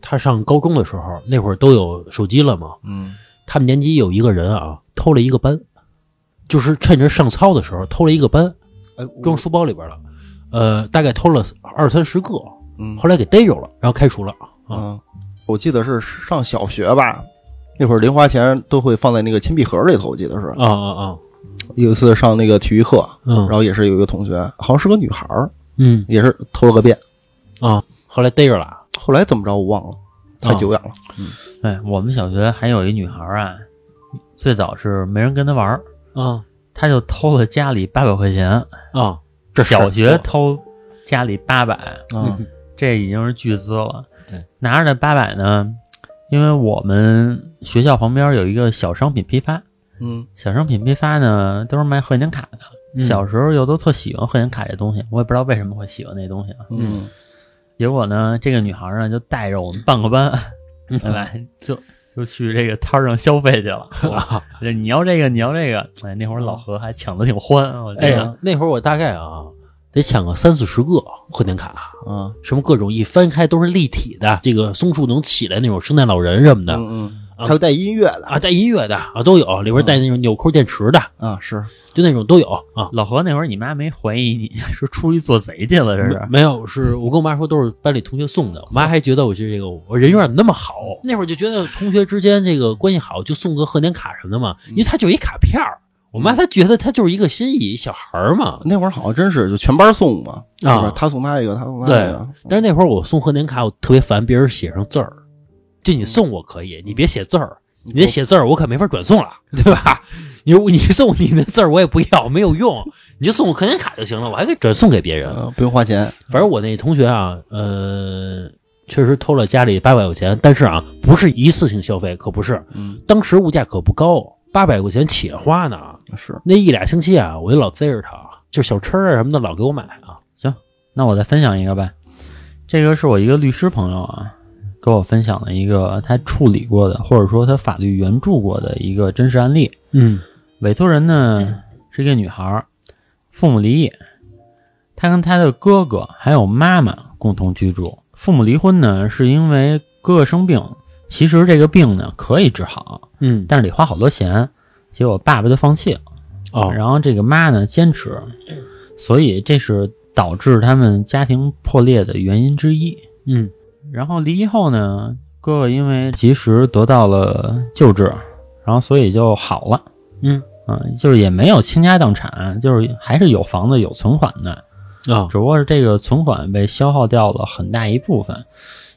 他上高中的时候，那会儿都有手机了嘛，嗯。他们年级有一个人啊，偷了一个班，就是趁着上操的时候偷了一个班，哎，装书包里边了，呃，大概偷了二三十个，嗯。后来给逮着了，然后开除了。啊，嗯，我记得是上小学吧，那会儿零花钱都会放在那个铅笔盒里头，我记得是。啊啊啊，有一次上那个体育课，嗯然后也是有一个同学，好像是个女孩儿，嗯也是偷了个遍，啊，后来逮着了。后来怎么着我忘了，太久远了。嗯哎，我们小学还有一女孩儿啊，最早是没人跟她玩儿，啊她就偷了家里八百块钱，啊，小学偷家里八百，啊这已经是巨资了。对，拿着那八百呢，因为我们学校旁边有一个小商品批发，嗯小商品批发呢都是卖贺年卡的。嗯小时候又都特喜欢贺年卡这东西，我也不知道为什么会喜欢那东西啊。嗯结果呢，这个女孩呢就带着我们半个班，对 吧？就就去这个摊儿上消费去了。你要这个，你要这个，哎，那会儿老何还抢的挺欢，我觉得。哎呀，那会儿我大概啊得抢个三四十个贺年卡，啊什么各种一翻开都是立体的，这个松树能起来那种圣诞老人什么的。嗯嗯，还有带音乐的啊，带音乐的啊都有，里边带那种纽扣电池的，啊，是就那种都有啊。老何那会儿，你妈没怀疑你 是出去做贼去了？这是？没有，是我跟我妈说都是班里同学送的，我妈还觉得我是这个我人缘怎么那么好。那会儿就觉得同学之间这个关系好，就送个贺年卡什么的嘛，因为他就一卡片儿。我妈她觉得她就是一个心意，小孩儿嘛。那会儿好像真是就全班送嘛，啊她送他一个，他送他一个对个，但是那会儿我送贺年卡，我特别烦别人写上字儿。就你送我可以，你别写字儿，你别写字儿，我可没法转送了，对吧？你你送你那字儿我也不要，没有用，你就送我贺年卡就行了，我还可以转送给别人。呃不用花钱。反正我那同学啊，呃，确实偷了家里八百块钱，但是啊，不是一次性消费，可不是。嗯，当时物价可不高，八百块钱且花呢。是那一俩星期啊，我就老贼着他，就小吃啊什么的，老给我买啊。行那我再分享一个呗。这个是我一个律师朋友啊，给我分享的一个他处理过的，或者说他法律援助过的一个真实案例。嗯委托人呢是一个女孩儿，父母离异，她跟她的哥哥还有妈妈共同居住。父母离婚呢，是因为哥哥生病，其实这个病呢可以治好，嗯但是得花好多钱，结果爸爸就放弃了。哦然后这个妈呢坚持，所以这是导致他们家庭破裂的原因之一。嗯然后离异后呢，哥哥因为及时得到了救治，然后所以就好了。嗯嗯，就是也没有倾家荡产，就是还是有房子有存款的。啊只不过是这个存款被消耗掉了很大一部分，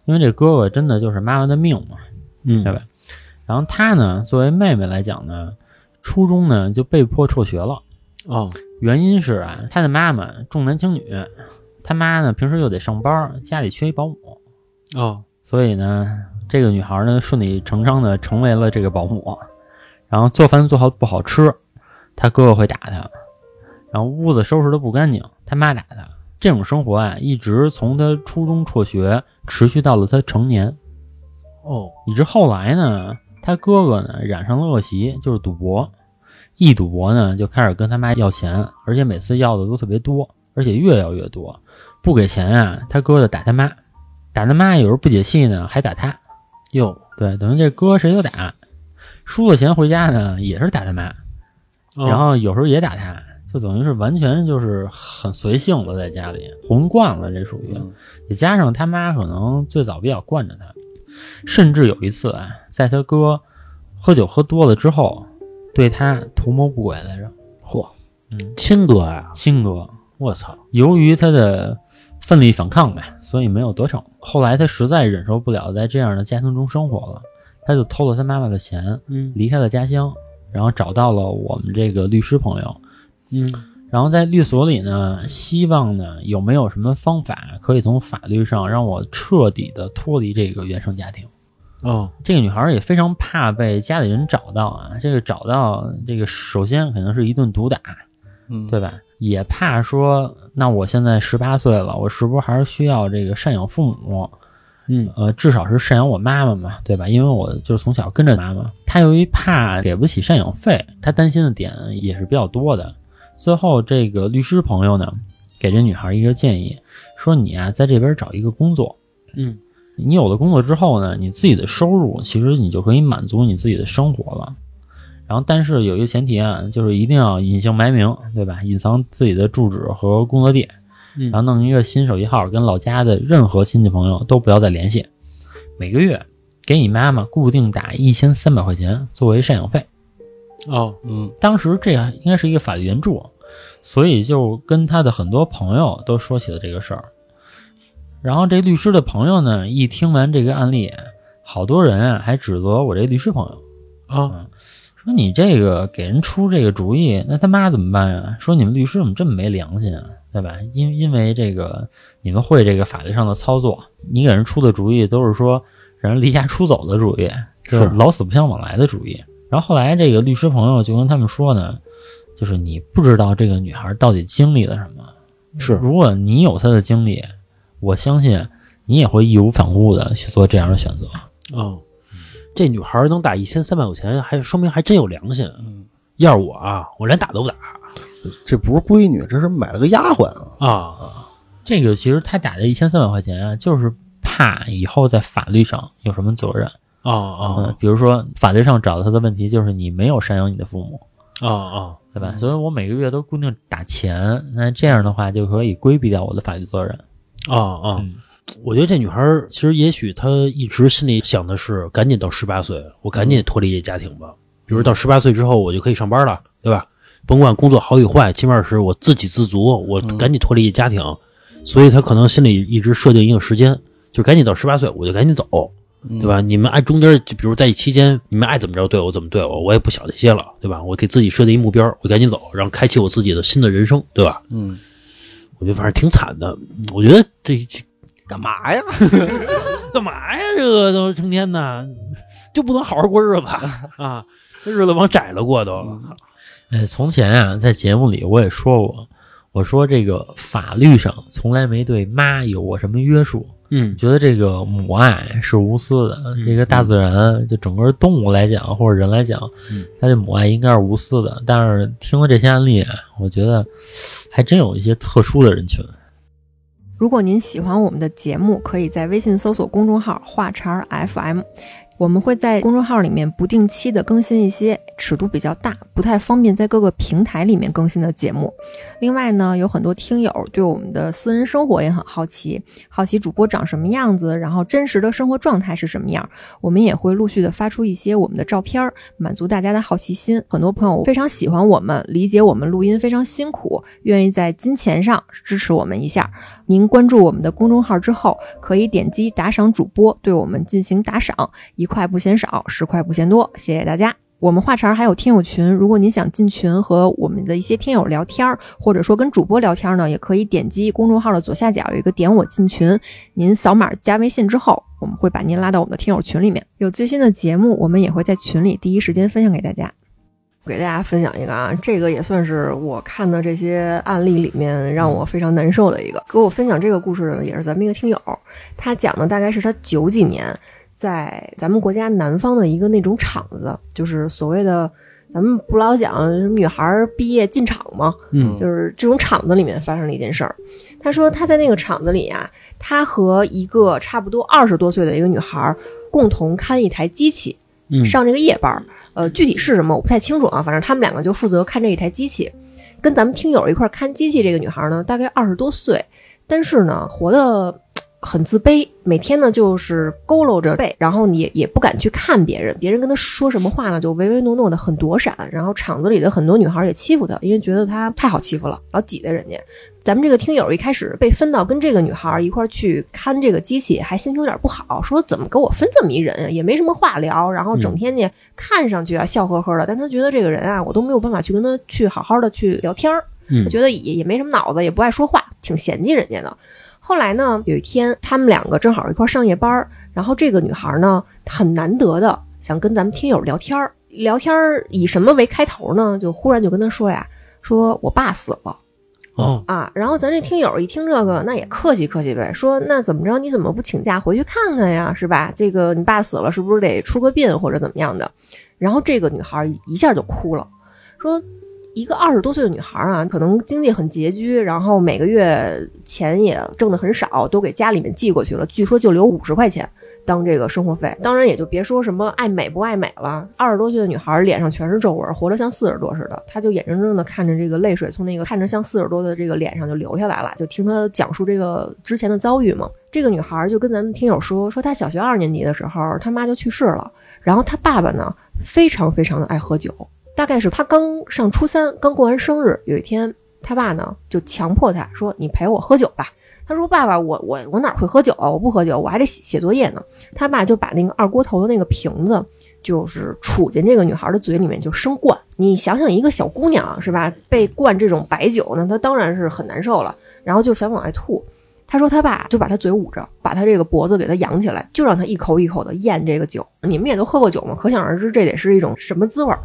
因为这哥哥真的就是妈妈的命嘛。嗯对吧？然后他呢，作为妹妹来讲呢，初中呢就被迫辍学了。哦原因是啊，他的妈妈重男轻女，他妈呢平时又得上班，家里缺一保姆，哦所以呢，这个女孩呢顺理成章的成为了这个保姆。然后做饭做好不好吃，他哥哥会打他，然后屋子收拾的不干净，他妈打他。这种生活啊，一直从他初中辍学持续到了他成年。哦以至后来呢，他哥哥呢染上了恶习，就是赌博。一赌博呢，就开始跟他妈要钱，而且每次要的都特别多，而且越要越多。不给钱啊，他哥就打他妈，打他妈有时候不解气呢，还打他。哟对，等于这哥谁都打，输了钱回家呢也是打他妈，哦然后有时候也打他，就等于是完全就是很随性了在家里混惯了，这属于。也加上他妈可能最早比较惯着他，甚至有一次啊，在他哥喝酒喝多了之后，对他图谋不轨来着。嚯，亲哥呀，亲哥。我操。由于他的奋力反抗呗，所以没有得逞。后来他实在忍受不了在这样的家庭中生活了，他就偷了他妈妈的钱，嗯。离开了家乡，然后找到了我们这个律师朋友，嗯然后在律所里呢，希望呢有没有什么方法可以从法律上让我彻底的脱离这个原生家庭。哦这个女孩也非常怕被家里人找到啊，这个找到这个首先肯定是一顿毒打，嗯，对吧？也怕说，那我现在十八岁了，我是不是还是需要这个赡养父母？嗯呃，至少是赡养我妈妈嘛，对吧？因为我就是从小跟着妈妈，她由于怕给不起赡养费，她担心的点也是比较多的。最后，这个律师朋友呢，给这女孩一个建议，说你啊，在这边找一个工作，嗯你有了工作之后呢，你自己的收入其实你就可以满足你自己的生活了。然后，但是有一个前提啊，就是一定要隐姓埋名，对吧？隐藏自己的住址和工作地，嗯然后弄一个新手机号，跟老家的任何亲戚朋友都不要再联系。每个月给你妈妈固定打一千三百块钱作为赡养费。哦嗯当时这个应该是一个法律援助，所以就跟他的很多朋友都说起了这个事儿。然后这律师的朋友呢，一听完这个案例，好多人啊还指责我这律师朋友，啊说你这个给人出这个主意，那他妈怎么办呀？说你们律师怎么这么没良心啊，对吧？因因为这个你们会这个法律上的操作，你给人出的主意都是说让人离家出走的主意，就是老死不相往来的主意。然后后来这个律师朋友就跟他们说呢，就是你不知道这个女孩到底经历了什么，是如果你有她的经历，我相信你也会义无反顾的去做这样的选择。哦，这女孩能打一千三百块钱，还说明还真有良心。嗯，要是我啊，我连打都不打这不是闺女，这是买了个丫鬟啊。啊。这个其实他打这一千三百块钱啊，就是怕以后在法律上有什么责任。啊哦啊，比如说法律上找到他的问题就是你没有赡养你的父母，啊啊！对吧？所以我每个月都固定打钱，那这样的话就可以规避掉我的法律责任。啊啊！嗯我觉得这女孩儿其实也许她一直心里想的是，赶紧到十八岁，我赶紧脱离这家庭吧。比如到十八岁之后，我就可以上班了，对吧？甭管工作好与坏，起码是我自给自足，我赶紧脱离这家庭。所以她可能心里一直设定一个时间，就赶紧到十八岁，我就赶紧走，对吧？你们爱中间，就比如在期间，你们爱怎么着对我怎么对我，我也不想这些了，对吧？我给自己设定一目标，我赶紧走，然后开启我自己的新的人生，对吧？嗯，我觉得反正挺惨的。我觉得这这干嘛呀？干嘛呀？这个都成天的，就不能好好过日子 啊？这日子往窄了过都。哎，从前啊，在节目里我也说过，我说这个法律上从来没对妈有过什么约束，嗯觉得这个母爱是无私的。这个大自然，就整个动物来讲，或者人来讲，嗯它的母爱应该是无私的。但是听了这些案例啊，我觉得还真有一些特殊的人群。如果您喜欢我们的节目，可以在微信搜索公众号“话茬儿 FM”，我们会在公众号里面不定期的更新一些尺度比较大、不太方便在各个平台里面更新的节目。另外呢，有很多听友对我们的私人生活也很好奇，好奇主播长什么样子，然后真实的生活状态是什么样。我们也会陆续的发出一些我们的照片，满足大家的好奇心。很多朋友非常喜欢我们，理解我们录音非常辛苦，愿意在金钱上支持我们一下。您关注我们的公众号之后，可以点击打赏主播，对我们进行打赏，一块不嫌少，十块不嫌多，谢谢大家。我们话茬还有听友群，如果您想进群和我们的一些听友聊天儿，或者说跟主播聊天呢，也可以点击公众号的左下角有一个点我进群，您扫码加微信之后，我们会把您拉到我们的听友群里面。有最新的节目，我们也会在群里第一时间分享给大家。给大家分享一个啊，这个也算是我看的这些案例里面让我非常难受的一个。给我分享这个故事的呢，也是咱们一个听友，他讲的大概是他九几年在咱们国家南方的一个那种厂子，就是所谓的咱们不老讲女孩儿毕业进厂嘛？嗯就是这种厂子里面发生了一件事儿。他说他在那个厂子里啊，他和一个差不多二十多岁的一个女孩儿共同看一台机器，嗯上这个夜班儿。呃，具体是什么我不太清楚啊，反正他们两个就负责看这一台机器。跟咱们听友一块儿看机器这个女孩呢，大概二十多岁，但是呢，活得很自卑，每天呢就是佝偻着背，然后也也不敢去看别人，别人跟他说什么话呢，就唯唯诺诺的，很躲闪。然后厂子里的很多女孩也欺负他，因为觉得他太好欺负了，老挤兑人家。咱们这个听友一开始被分到跟这个女孩一块儿去看这个机器，还心情有点不好，说怎么给我分这么一人啊，也没什么话聊，然后整天呢看上去啊笑呵呵的，但他觉得这个人啊，我都没有办法去跟他去好好的去聊天儿，觉得也也没什么脑子，也不爱说话，挺嫌弃人家的。后来呢，有一天他们两个正好一块儿上夜班儿，然后这个女孩呢很难得的想跟咱们听友聊天儿，聊天儿以什么为开头呢？就忽然就跟他说呀，说我爸死了。哦，啊，然后咱这听友一听这个，那也客气客气呗，说那怎么着，你怎么不请假回去看看呀，是吧？这个你爸死了，是不是得出个殡或者怎么样的？然后这个女孩一下就哭了，说一个二十多岁的女孩啊，可能经济很拮据，然后每个月钱也挣得很少，都给家里面寄过去了，据说就留五十块钱。当这个生活费，当然也就别说什么爱美不爱美了。二十多岁的女孩脸上全是皱纹，活得像四十多似的。她就眼睁睁的看着这个泪水从那个看着像四十多的这个脸上就流下来了，就听她讲述这个之前的遭遇嘛。这个女孩就跟咱们听友说，说她小学二年级的时候，她妈就去世了，然后她爸爸呢非常非常的爱喝酒，大概是他刚上初三，刚过完生日，有一天他爸呢就强迫他说：“你陪我喝酒吧。”他说：“爸爸，我我我哪会喝酒啊？我不喝酒，我还得写写作业呢。”他爸就把那个二锅头的那个瓶子，就是杵进这个女孩的嘴里面就生灌。你想想，一个小姑娘是吧，被灌这种白酒，那她当然是很难受了，然后就想往外吐。他说他爸就把他嘴捂着，把他这个脖子给他扬起来，就让他一口一口的咽这个酒。你们也都喝过酒嘛，可想而知这得是一种什么滋味儿。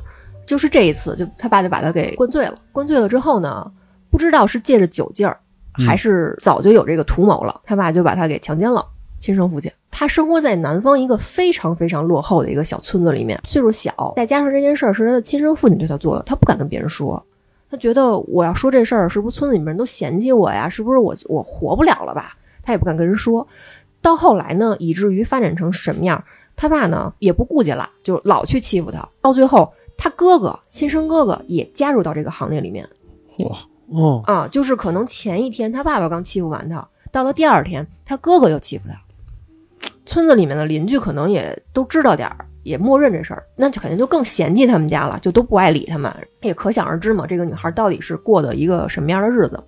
就是这一次，就他爸就把他给灌醉了。灌醉了之后呢，不知道是借着酒劲儿。还是早就有这个图谋了，他爸就把他给强奸了，亲生父亲。他生活在南方一个非常非常落后的一个小村子里面，岁数小，再加上这件事儿是他的亲生父亲对他做的，他不敢跟别人说，他觉得我要说这事儿，是不是村子里面人都嫌弃我呀？是不是我我活不了了吧？他也不敢跟人说。到后来呢，以至于发展成什么样，他爸呢也不顾忌了，就老去欺负他。到最后，他哥哥亲生哥哥也加入到这个行列里面。哇。哦，啊，就是可能前一天他爸爸刚欺负完他，到了第二天他哥哥又欺负他，村子里面的邻居可能也都知道点儿，也默认这事儿，那就肯定就更嫌弃他们家了，就都不爱理他们，也可想而知嘛，这个女孩到底是过的一个什么样的日子，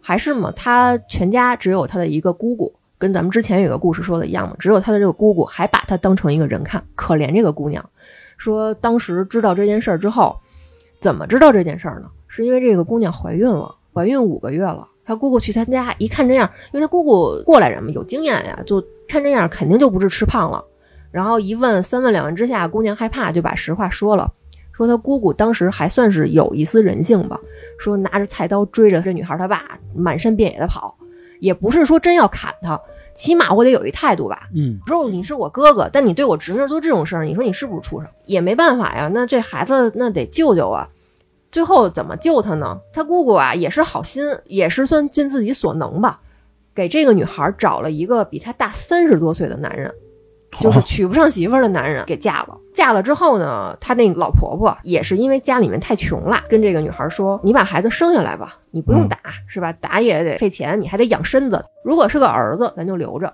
还是嘛，她全家只有她的一个姑姑，跟咱们之前有个故事说的一样嘛，只有她的这个姑姑还把她当成一个人看，可怜这个姑娘，说当时知道这件事儿之后，怎么知道这件事儿呢？是因为这个姑娘怀孕了，怀孕五个月了。她姑姑去她家，一看这样，因为她姑姑过来人嘛，有经验呀，就看这样肯定就不是吃胖了。然后一问三问两问之下，姑娘害怕，就把实话说了，说她姑姑当时还算是有一丝人性吧，说拿着菜刀追着这女孩她爸，满山遍野的跑，也不是说真要砍她，起码我得有一态度吧。嗯，说你是我哥哥，但你对我侄女做这种事儿，你说你是不是畜生？也没办法呀，那这孩子那得救救啊。最后怎么救他呢？他姑姑啊也是好心，也是算尽自己所能吧，给这个女孩找了一个比她大三十多岁的男人。就是娶不上媳妇儿的男人给嫁了。嫁了之后呢，他那老婆婆也是因为家里面太穷了，跟这个女孩说：“你把孩子生下来吧，你不用打，是吧？打也得费钱，你还得养身子。如果是个儿子，咱就留着；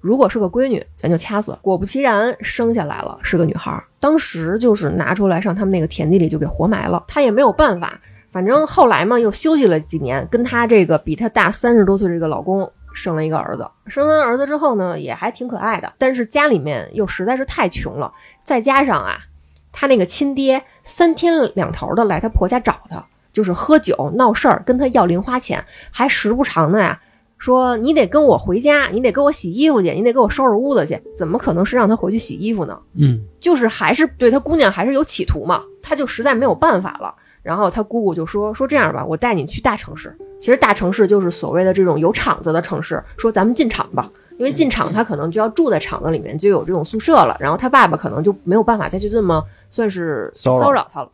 如果是个闺女，咱就掐死。”果不其然，生下来了，是个女孩。当时就是拿出来上他们那个田地里就给活埋了。她也没有办法，反正后来嘛，又休息了几年，跟她这个比她大三十多岁这个老公生了一个儿子。生完儿子之后呢，也还挺可爱的，但是家里面又实在是太穷了，再加上啊，他那个亲爹三天两头的来他婆家找他，就是喝酒闹事儿，跟他要零花钱，还时不常的呀。说你得跟我回家，你得给我洗衣服去，你得给我收拾屋子去，怎么可能是让他回去洗衣服呢？嗯，就是还是对他姑娘还是有企图嘛，他就实在没有办法了。然后他姑姑就说说这样吧，我带你去大城市。其实大城市就是所谓的这种有厂子的城市，说咱们进厂吧，因为进厂他可能就要住在厂子里面，就有这种宿舍了。然后他爸爸可能就没有办法再去这么算是骚扰他了。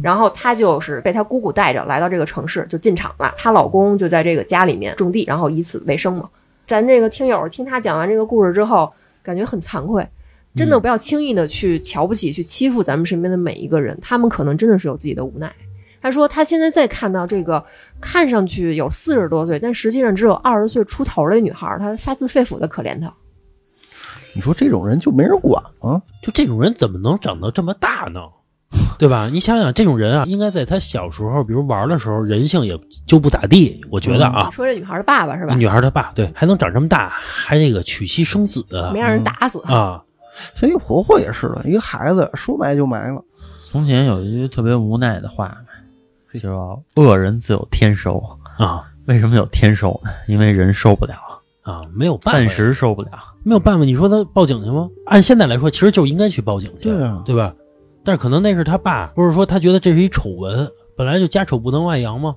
然后她就是被她姑姑带着来到这个城市，就进厂了。她老公就在这个家里面种地，然后以此为生嘛。咱这个听友听她讲完这个故事之后，感觉很惭愧，真的不要轻易的去瞧不起、去欺负咱们身边的每一个人，他们可能真的是有自己的无奈。她说，他现在再看到这个看上去有四十多岁，但实际上只有二十岁出头的女孩，他发自肺腑的可怜她。你说这种人就没人管吗？就这种人怎么能长到这么大呢？对吧？你想想，这种人啊，应该在他小时候，比如玩的时候，人性也就不咋地。我觉得啊，说这女孩的爸爸是吧？女孩她爸对，还能长这么大，还这个娶妻生子，没让人打死。啊，所以婆婆也是的，一个孩子说埋就埋了。从前有一句特别无奈的话，就说“恶人自有天收啊”。为什么有天收呢？因为人受不了，啊，没有办法，暂时受不了。没有办法。你说他报警去吗？按现在来说，其实就应该去报警去，对啊对吧？但是可能那是他爸，不是说他觉得这是一丑闻，本来就家丑不能外扬嘛。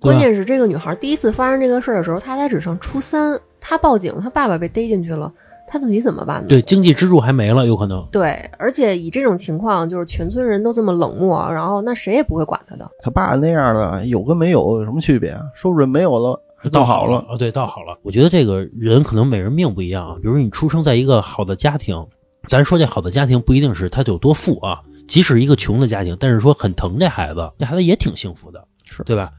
关键是这个女孩第一次发生这个事儿的时候，她才只上初三，她报警，她爸爸被逮进去了，她自己怎么办呢？对经济支柱还没了，有可能。对，而且以这种情况，就是全村人都这么冷漠，然后那谁也不会管他的。他爸那样的有跟没有有什么区别？说不准没有了，倒好了。啊，对，倒好了。我觉得这个人可能每人命不一样啊。比如你出生在一个好的家庭，咱说这好的家庭不一定是他有多富啊，即使一个穷的家庭，但是说很疼这孩子，这孩子也挺幸福的，是对吧？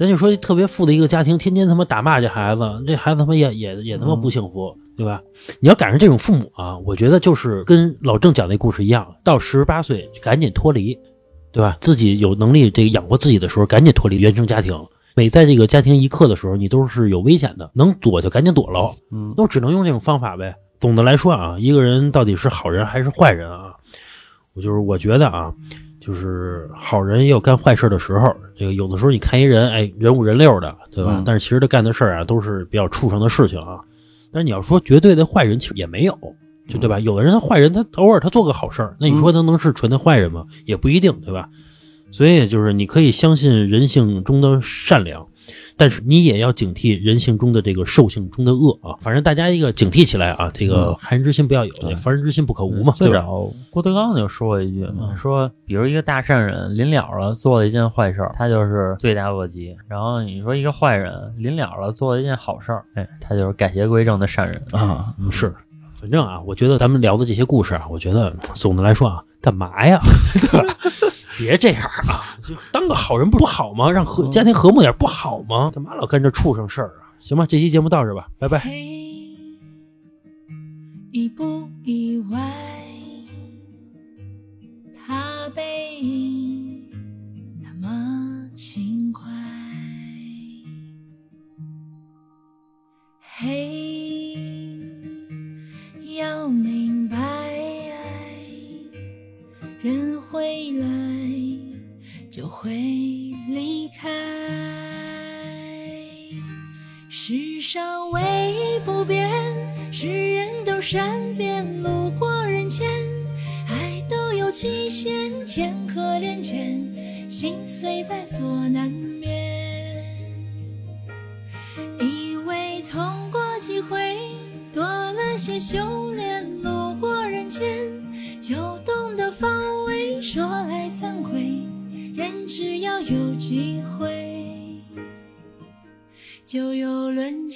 咱就说特别富的一个家庭，天天他妈打骂这孩子，这孩子他妈也也也他妈不幸福，对吧？你要赶上这种父母啊，我觉得就是跟老郑讲那故事一样，到十八岁就赶紧脱离，对吧？自己有能力这个养活自己的时候，赶紧脱离原生家庭。每在这个家庭一刻的时候，你都是有危险的，能躲就赶紧躲喽。嗯，都只能用这种方法呗。总的来说啊，一个人到底是好人还是坏人啊？我就是我觉得啊，就是好人也有干坏事的时候。这个有的时候你看一人，哎，人五人六的，对吧？嗯但是其实他干的事儿啊，都是比较畜生的事情啊。但是你要说绝对的坏人，其实也没有，就对吧？有的人他坏人，他偶尔他做个好事儿，那你说他能是纯的坏人吗？也不一定，对吧？所以就是你可以相信人性中的善良，但是你也要警惕人性中的这个兽性中的恶啊。反正大家一个警惕起来啊，这个嗯害人之心不要有，对防人之心不可无嘛，最对吧？早郭德纲就说过一句说比如一个大善人临了了做了一件坏事，他就是罪大恶极；然后你说一个坏人临了了做了一件好事儿，哎，他就是改邪归正的善人。啊，嗯，是，反正啊，我觉得咱们聊的这些故事啊，我觉得总的来说啊，干嘛呀，对吧？别这样啊，就当个好人不好吗？让和家庭和睦点不好吗？干嘛老干这畜生事儿啊？行吧，这期节目到这吧，拜拜。嘿，意不意外？他背影那么轻快。嘿，要明白，人会来就会离开。世上唯一不变，是人都善变，路过人间，爱都有期限，天可怜见，心碎在所难免。以为痛过几回，多了些修有机会。就有轮